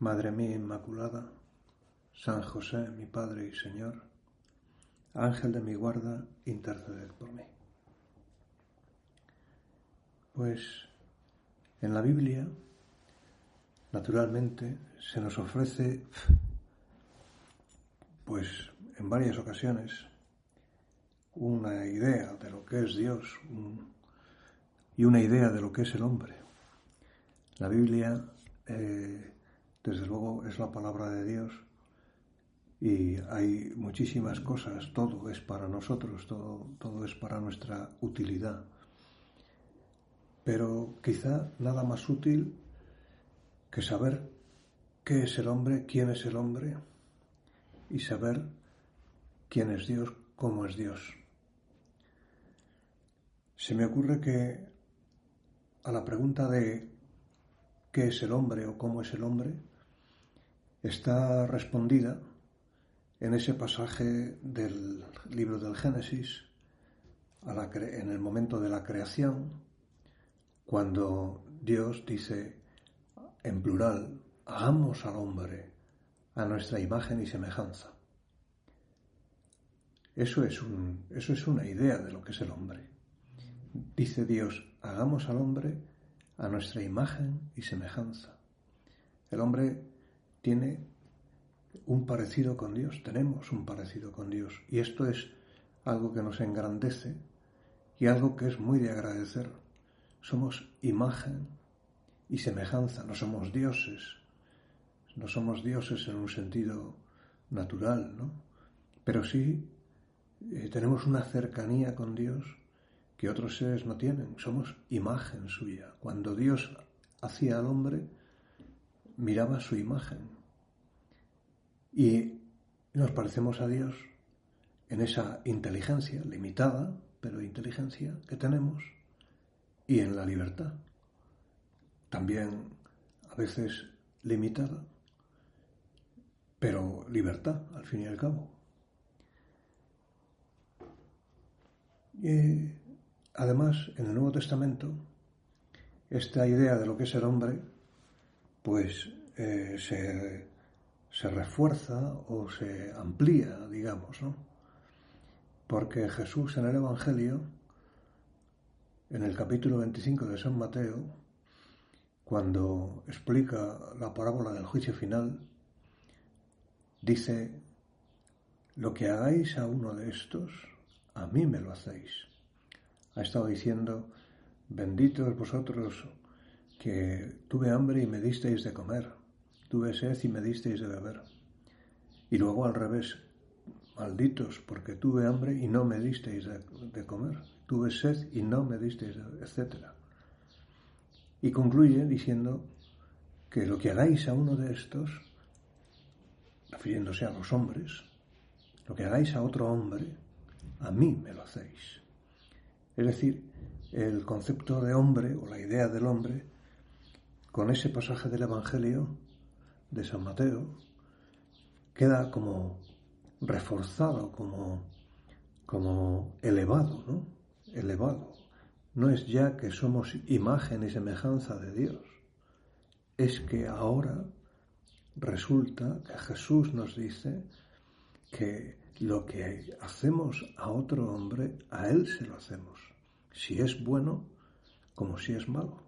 Madre mía Inmaculada, San José, mi Padre y Señor, Ángel de mi guarda, interceded por mí. Pues en la Biblia, naturalmente, se nos ofrece, pues en varias ocasiones, una idea de lo que es Dios y una idea de lo que es el hombre. La Biblia eh, desde luego es la palabra de Dios y hay muchísimas cosas, todo es para nosotros, todo, todo es para nuestra utilidad. Pero quizá nada más útil que saber qué es el hombre, quién es el hombre y saber quién es Dios, cómo es Dios. Se me ocurre que a la pregunta de qué es el hombre o cómo es el hombre, está respondida en ese pasaje del libro del Génesis, en el momento de la creación, cuando Dios dice en plural, hagamos al hombre a nuestra imagen y semejanza. Eso es, un, eso es una idea de lo que es el hombre. Dice Dios, hagamos al hombre a nuestra imagen y semejanza. El hombre tiene un parecido con Dios, tenemos un parecido con Dios. Y esto es algo que nos engrandece y algo que es muy de agradecer. Somos imagen y semejanza, no somos dioses. No somos dioses en un sentido natural, ¿no? Pero sí eh, tenemos una cercanía con Dios que otros seres no tienen. Somos imagen suya. Cuando Dios hacía al hombre, miraba su imagen. Y nos parecemos a Dios en esa inteligencia limitada, pero inteligencia que tenemos, y en la libertad, también a veces limitada, pero libertad al fin y al cabo. Y además, en el Nuevo Testamento, esta idea de lo que es el hombre pues eh, se, refuerza o se amplía, digamos, ¿no? Porque Jesús en el Evangelio, en el capítulo 25 de San Mateo, cuando explica la parábola del juicio final, dice, lo que hagáis a uno de estos, a mí me lo hacéis. Ha estado diciendo, benditos vosotros que tuve hambre y me disteis de comer, tuve sed y me disteis de beber. Y luego al revés, malditos, porque tuve hambre y no me disteis de, comer, tuve sed y no me disteis, de, etc. Y concluye diciendo que lo que hagáis a uno de estos, refiriéndose a los hombres, lo que hagáis a otro hombre, a mí me lo hacéis. Es decir, el concepto de hombre o la idea del hombre con ese pasaje del Evangelio de San Mateo, queda como reforzado, como, como elevado, ¿no? Elevado. No es ya que somos imagen y semejanza de Dios, es que ahora resulta que Jesús nos dice que lo que hacemos a otro hombre, a Él se lo hacemos, si es bueno como si es malo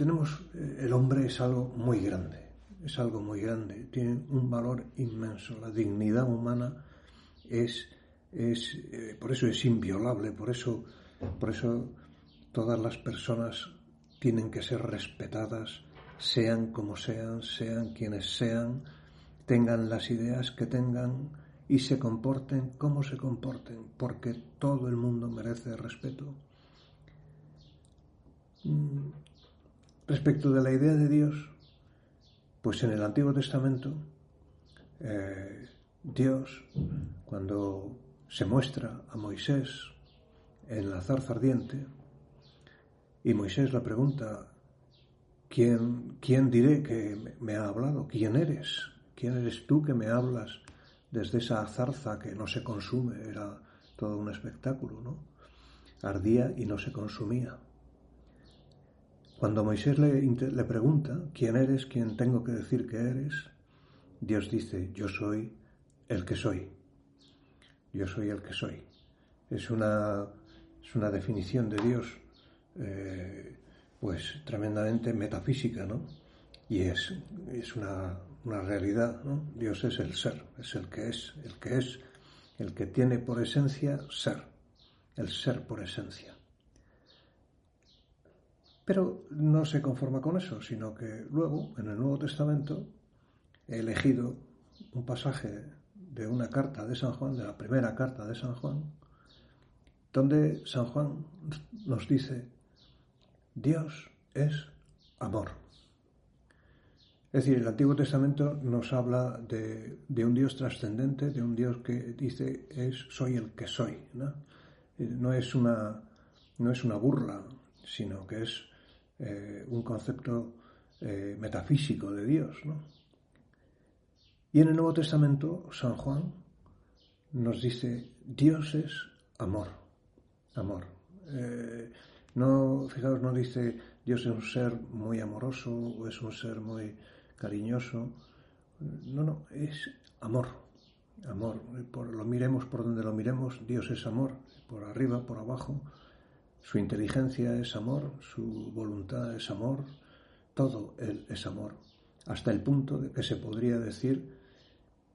tenemos, eh, el hombre es algo muy grande, es algo muy grande, tiene un valor inmenso. La dignidad humana es, es eh, por eso es inviolable, por eso, por eso todas las personas tienen que ser respetadas, sean como sean, sean quienes sean, tengan las ideas que tengan y se comporten como se comporten, porque todo el mundo merece respeto. Respecto de la idea de Dios, Pues en el Antiguo Testamento, eh, Dios, cuando se muestra a Moisés en la zarza ardiente, y Moisés le pregunta, ¿quién, quién diré que me ha hablado? ¿Quién eres? ¿Quién eres tú que me hablas desde esa zarza que no se consume? Era todo un espectáculo, ¿no? Ardía y no se consumía. Cuando Moisés le, pregunta, ¿quién eres? ¿Quién tengo que decir que eres? Dios dice, yo soy el que soy. Yo soy el que soy. Es una, es una definición de Dios, eh, pues tremendamente metafísica, ¿no? Y es, es una, una realidad, ¿no? Dios es el ser, es el que es, el que es, el que tiene por esencia ser, el ser por esencia. Pero no se conforma con eso, sino que luego, en el Nuevo Testamento, he elegido un pasaje de una carta de San Juan, de la primera carta de San Juan, donde San Juan nos dice, Dios es amor. Es decir, el Antiguo Testamento nos habla de, un Dios trascendente, de un Dios que dice es soy el que soy. No, es una burla, sino que es eh, un concepto eh, metafísico de Dios. Y en el Nuevo Testamento, San Juan nos dice, Dios es amor, amor. Eh, no, fijaos, no dice Dios es un ser muy amoroso o es un ser muy cariñoso. No, no, es amor, amor. Por, lo miremos por donde lo miremos, Dios es amor, por arriba, por abajo, su inteligencia es amor, su voluntad es amor, todo Él es amor, hasta el punto de que se podría decir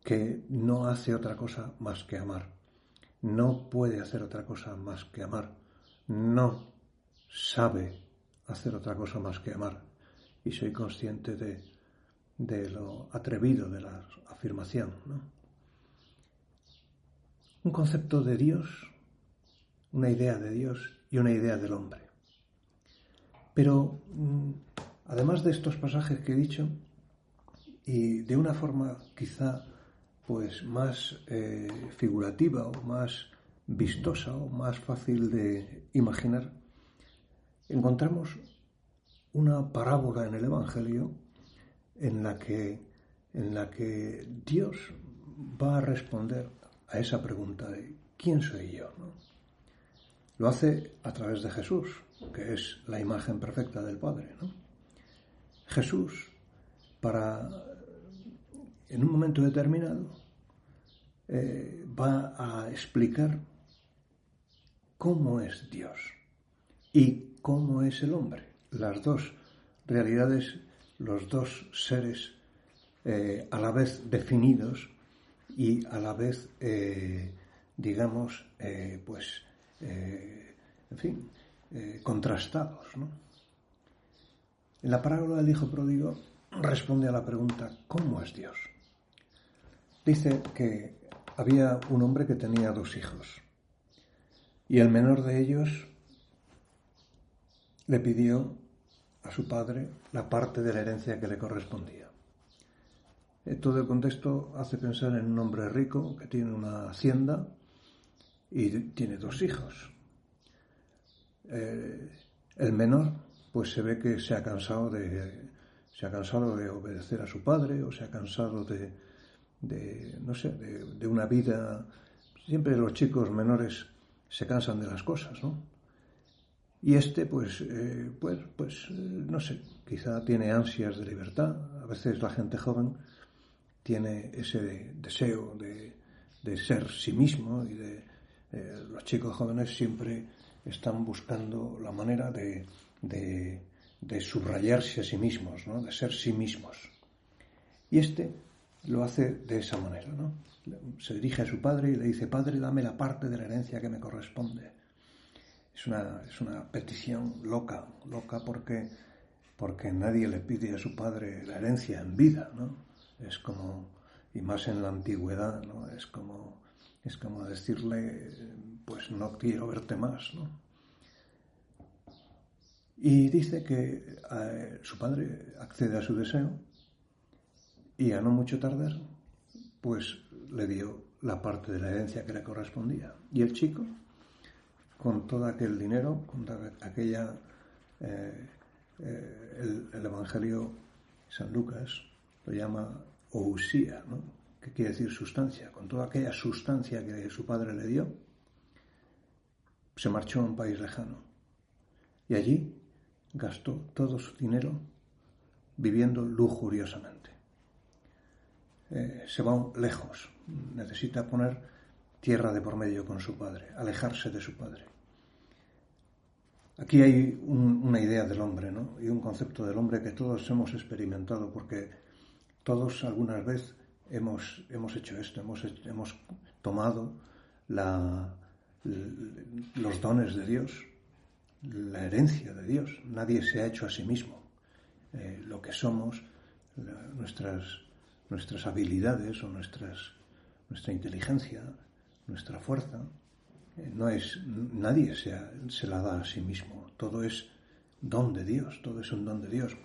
que no hace otra cosa más que amar. No puede hacer otra cosa más que amar. No sabe hacer otra cosa más que amar. Y soy consciente de, de lo atrevido de la afirmación. Un concepto de Dios, una idea de Dios y una idea del hombre. Pero mm, además de estos pasajes que he dicho, y de una forma quizá pues más eh, figurativa o más vistosa o más fácil de imaginar, encontramos una parábola en el Evangelio en la que, en la que Dios va a responder a esa pregunta de ¿quién soy yo? Lo hace a través de Jesús, que es la imagen perfecta del Padre. Jesús, para, en un momento determinado, eh, va a explicar cómo es Dios y cómo es el hombre. Las dos realidades, los dos seres eh, a la vez definidos y a la vez, eh, digamos, pues eh, en fin, eh, contrastados. En la parábola del Hijo Pródigo responde a la pregunta, ¿cómo es Dios? Dice que había un hombre que tenía dos hijos y el menor de ellos le pidió a su padre la parte de la herencia que le correspondía. Eh, todo el contexto hace pensar en un hombre rico que tiene una hacienda y tiene dos hijos. Eh, el menor, pues se ve que se ha cansado de se ha cansado de obedecer a su padre o se ha cansado de, no sé, de, una vida. Siempre los chicos menores se cansan de las cosas, ¿no? Y este, pues, eh, pues, pues, no sé, quizá tiene ansias de libertad. A veces la gente joven tiene ese deseo de, de ser sí mismo y de, eh, los chicos jóvenes siempre están buscando la manera de, subrayarse a sí mismos, ¿no? de ser sí mismos. Y este lo hace de esa manera. ¿no? Se dirige a su padre y le dice, Padre, dame la parte de la herencia que me corresponde. Es una, es una petición loca, loca porque, porque nadie le pide a su padre la herencia en vida. ¿no? Es como, y más en la antigüedad, ¿no? es como es como decirle, pues no quiero verte más, ¿no? Y dice que eh, su padre accede a su deseo y a no mucho tardar, pues le dio la parte de la herencia que le correspondía. Y el chico, con todo aquel dinero, con aquella... Eh, eh, el, Evangelio San Lucas lo llama ousía, ¿no? Que quiere decir sustancia. Con toda aquella sustancia que su padre le dio, se marchó a un país lejano. Y allí gastó todo su dinero viviendo lujuriosamente. Eh, se va lejos, necesita poner tierra de por medio con su padre, alejarse de su padre. Aquí hay una idea del hombre, ¿no? Y un concepto del hombre que todos hemos experimentado, porque todos algunas veces hemos, hemos hecho esto, hemos, hemos tomado los dones de Dios, la herencia de Dios. Nadie se ha hecho a sí mismo. Eh, lo que somos, nuestras, nuestras habilidades o nuestras, nuestra inteligencia, nuestra fuerza, eh, no es, nadie se, se, la da a sí mismo, todo es don de Dios, todo es un don de Dios.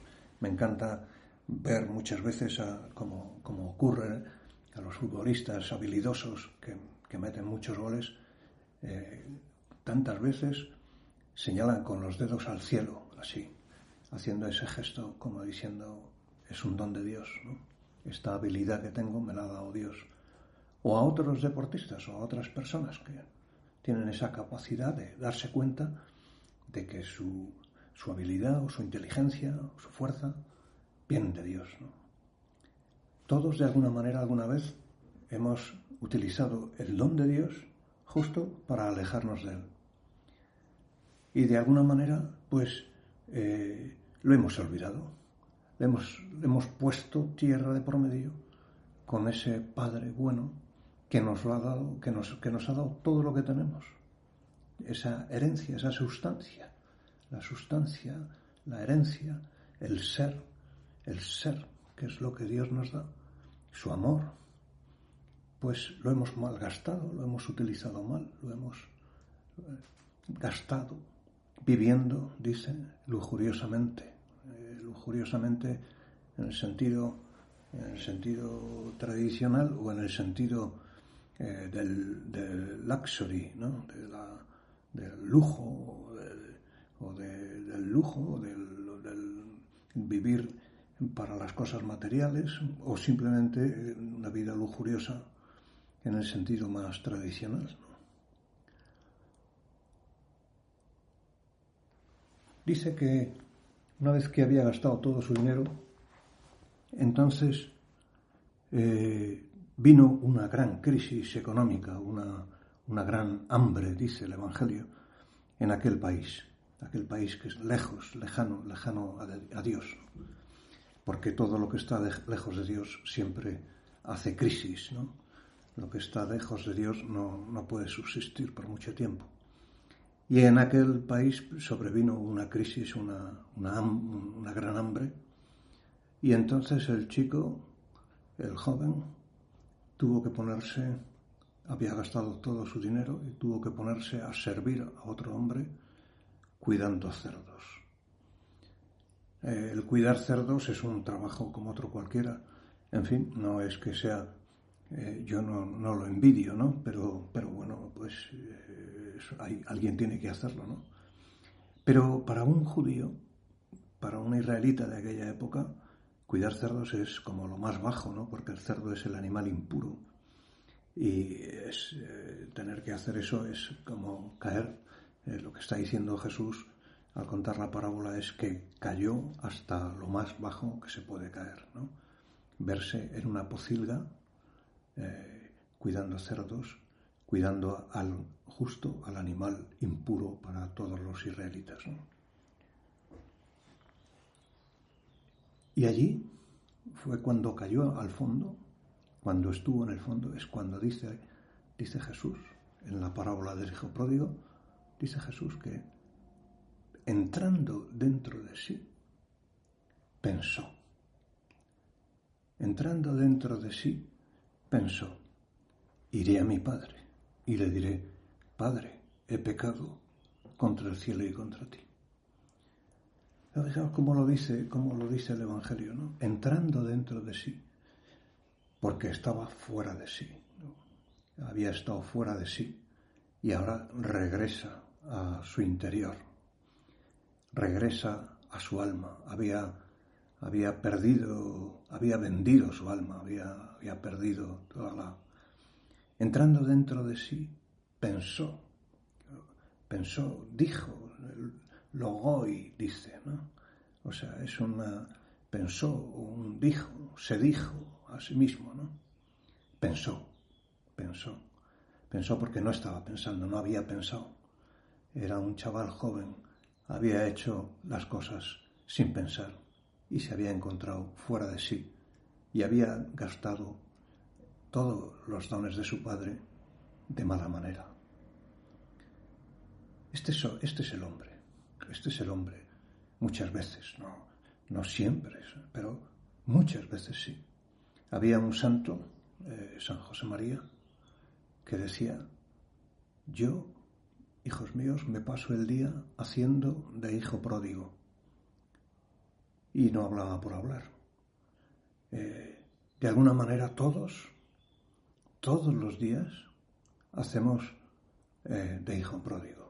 Me encanta ver muchas veces, como, ocurre, a los futbolistas habilidosos que, que meten muchos goles, eh, tantas veces señalan con los dedos al cielo, así, haciendo ese gesto como diciendo, es un don de Dios, esta habilidad que tengo me la ha dado Dios. O a otros deportistas o a otras personas que tienen esa capacidad de darse cuenta de que su, habilidad o su inteligencia o su fuerza vienen de Dios. Todos de alguna manera alguna vez hemos utilizado el don de Dios justo para alejarnos de Él. Y de alguna manera, pues, eh, lo hemos olvidado. Le hemos, hemos puesto tierra de promedio con ese Padre bueno que nos lo ha dado, que nos, que nos ha dado todo lo que tenemos. Esa herencia, esa sustancia. La sustancia, la herencia, el ser, el ser, que es lo que Dios nos da, su amor, pues lo hemos malgastado, lo hemos utilizado mal, lo hemos eh, gastado, viviendo, dice, lujuriosamente, eh, lujuriosamente en el sentido, en el sentido tradicional o en el sentido eh, del, luxury, ¿no? del lujo, o del lujo, del, del, vivir para las cosas materiales, o simplemente una vida lujuriosa en el sentido más tradicional. Dice que una vez que había gastado todo su dinero, entonces eh, vino una gran crisis económica, una, una gran hambre, dice el Evangelio, en aquel país, aquel país que es lejos, lejano, lejano a, Dios, porque todo lo que está lejos de Dios siempre hace crisis, ¿no? Lo que está lejos de Dios no, no puede subsistir por mucho tiempo. Y en aquel país sobrevino una crisis, una, una, una gran hambre, y entonces el chico, el joven, tuvo que ponerse, había gastado todo su dinero y tuvo que ponerse a servir a otro hombre cuidando cerdos. Eh, el cuidar cerdos es un trabajo como otro cualquiera. En fin, no es que sea, eh, yo no, lo envidio, ¿no? Pero, pero bueno, pues eh, hay, alguien tiene que hacerlo, ¿no? Pero para un judío, para un israelita de aquella época, cuidar cerdos es como lo más bajo, ¿no? Porque el cerdo es el animal impuro. Y tener que hacer eso es como caer. Lo que está diciendo Jesús al contar la parábola es que cayó hasta lo más bajo que se puede caer. Verse en una pocilga, eh, cuidando cerdos, cuidando al justo, al animal impuro para todos los israelitas. Y allí fue cuando cayó al fondo, cuando estuvo en el fondo, es cuando dice, dice Jesús, en la parábola del hijo pródigo, dice Jesús que entrando dentro de sí, pensó. Entrando dentro de sí, pensó, iré a mi Padre y le diré, Padre, he pecado contra el cielo y contra ti. Fijaos cómo lo dice, cómo lo dice el Evangelio, ¿no? Entrando dentro de sí. porque estaba fuera de sí. Había estado fuera de sí y ahora regresa a su interior, regresa a su alma. Había, había perdido, había vendido su alma, había, había perdido toda la... Entrando dentro de sí, pensó, pensó, dijo, y dice, ¿no? O sea, es una, pensó, un dijo, se dijo a sí mismo, ¿no? Pensó, pensó, pensó porque no estaba pensando, no había pensado. Era un chaval joven, había hecho las cosas sin pensar y se había encontrado fuera de sí y había gastado todos los dones de su padre de mala manera. Este es, este es el hombre, este es el hombre, muchas veces, no, no siempre, pero muchas veces sí. Había un santo, eh, San José María, que decía, yo, hijos míos, me paso el día haciendo de hijo pródigo. Y no hablaba por hablar. Eh, de alguna manera todos, todos los días, hacemos eh, de hijo pródigo.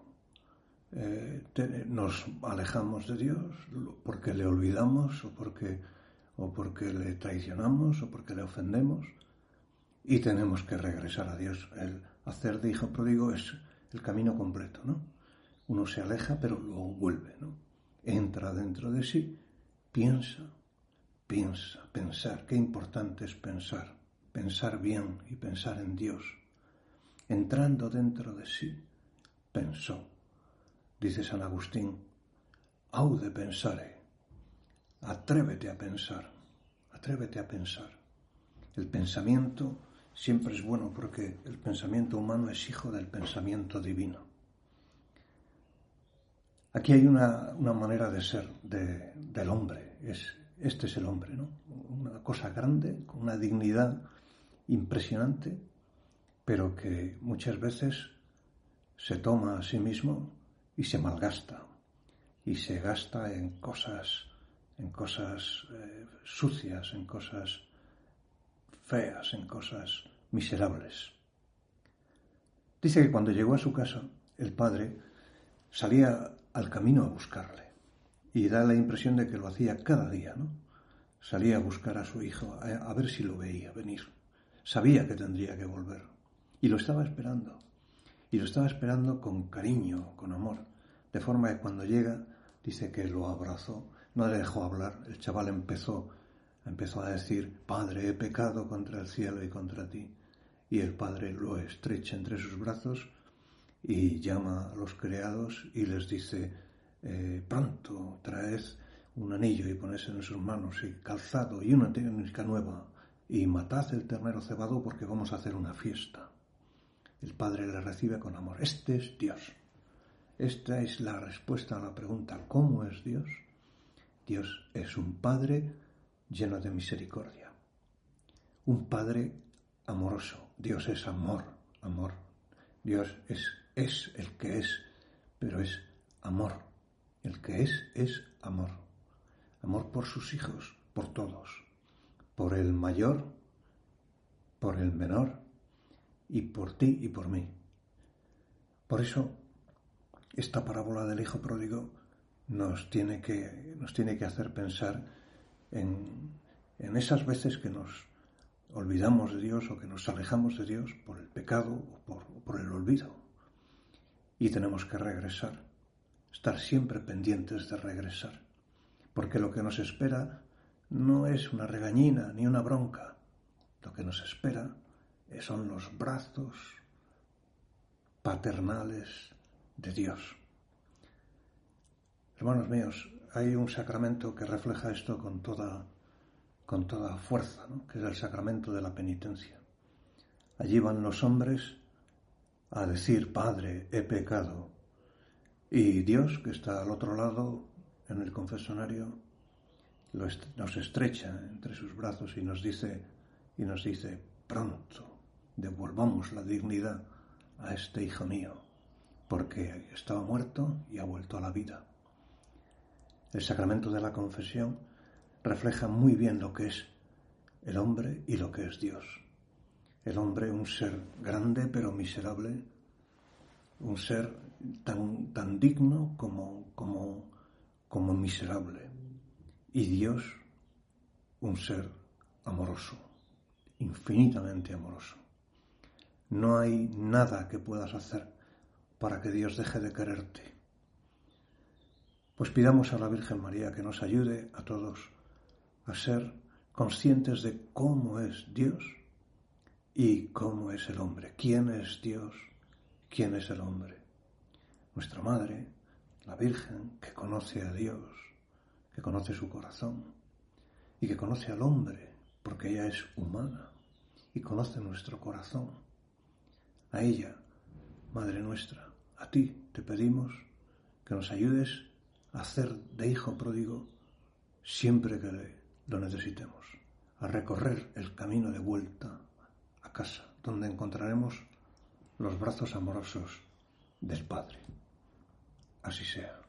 nos alejamos de Dios porque le olvidamos o porque o porque le traicionamos o porque le ofendemos y tenemos que regresar a Dios. El hacer de hijo pródigo es el camino completo, ¿no? Uno se aleja pero luego vuelve, ¿no? Entra dentro de sí, piensa, piensa, pensar. Qué importante es pensar, pensar bien y pensar en Dios. Entrando dentro de sí, pensó. Dice San Agustín, aude pensare Atrévete a pensar, atrévete a pensar. El pensamiento siempre es bueno porque el pensamiento humano es hijo del pensamiento divino. Aquí hay una, manera de ser del hombre, es, este es el hombre, ¿no? Una cosa grande, con una dignidad impresionante, pero que muchas veces se toma a sí mismo y se malgasta, y se gasta en cosas en cosas eh, sucias, en cosas feas, en cosas miserables. Dice que cuando llegó a su casa, el padre salía al camino a buscarle y da la impresión de que lo hacía cada día, ¿no? Salía a buscar a su hijo, a, ver si lo veía venir. Sabía que tendría que volver y lo estaba esperando. Y lo estaba esperando con cariño, con amor, de forma que cuando llega, dice que lo abrazó no le dejó hablar. El chaval empezó, empezó a decir, Padre, he pecado contra el cielo y contra ti. Y el padre lo estrecha entre sus brazos y llama a los criados y les dice, eh, pronto traed un anillo y ponedse en sus manos y calzado y una técnica nueva y matad el ternero cebado porque vamos a hacer una fiesta. El padre le recibe con amor. Este es Dios. Esta es la respuesta a la pregunta, ¿cómo es Dios? Dios es un Padre lleno de misericordia, un Padre amoroso. Dios es amor, amor. Dios es, es el que es, pero es amor. El que es es amor. Amor por sus hijos, por todos, por el mayor, por el menor y por ti y por mí. Por eso, esta parábola del Hijo Pródigo nos tiene que, nos tiene que hacer pensar en, esas veces que nos olvidamos de Dios o que nos alejamos de Dios por el pecado o por, el olvido. Y tenemos que regresar, estar siempre pendientes de regresar, porque lo que nos espera no es una regañina ni una bronca, lo que nos espera son los brazos paternales de Dios. Hermanos míos, hay un sacramento que refleja esto con toda, con toda fuerza, que es el sacramento de la penitencia. Allí van los hombres a decir, Padre, he pecado. Y Dios, que está al otro lado, en el confesonario, nos estrecha entre sus brazos y nos dice, y nos dice, pronto, devolvamos la dignidad a este hijo mío, porque estaba muerto y ha vuelto a la vida. El sacramento de la confesión refleja muy bien lo que es el hombre y lo que es Dios. El hombre un ser grande pero miserable, un ser tan, tan digno como, como, como miserable. Y Dios un ser amoroso, infinitamente amoroso. No hay nada que puedas hacer para que Dios deje de quererte. Pues pidamos a la Virgen María que nos ayude a todos a ser conscientes de cómo es Dios y cómo es el hombre, quién es Dios, quién es el hombre. Nuestra Madre, la Virgen, que conoce a Dios, que conoce su corazón y que conoce al hombre, porque ella es humana y conoce nuestro corazón. A ella, Madre nuestra, a ti te pedimos que nos ayudes hacer de hijo pródigo siempre que lo necesitemos a recorrer el camino de vuelta a casa, donde encontraremos los brazos amorosos del Padre. Así sea.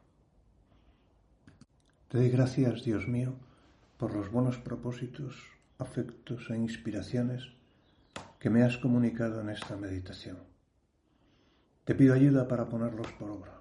Te doy gracias, Dios mío, por los buenos propósitos, afectos e inspiraciones que me has comunicado en esta meditación. Te pido ayuda para ponerlos por obra.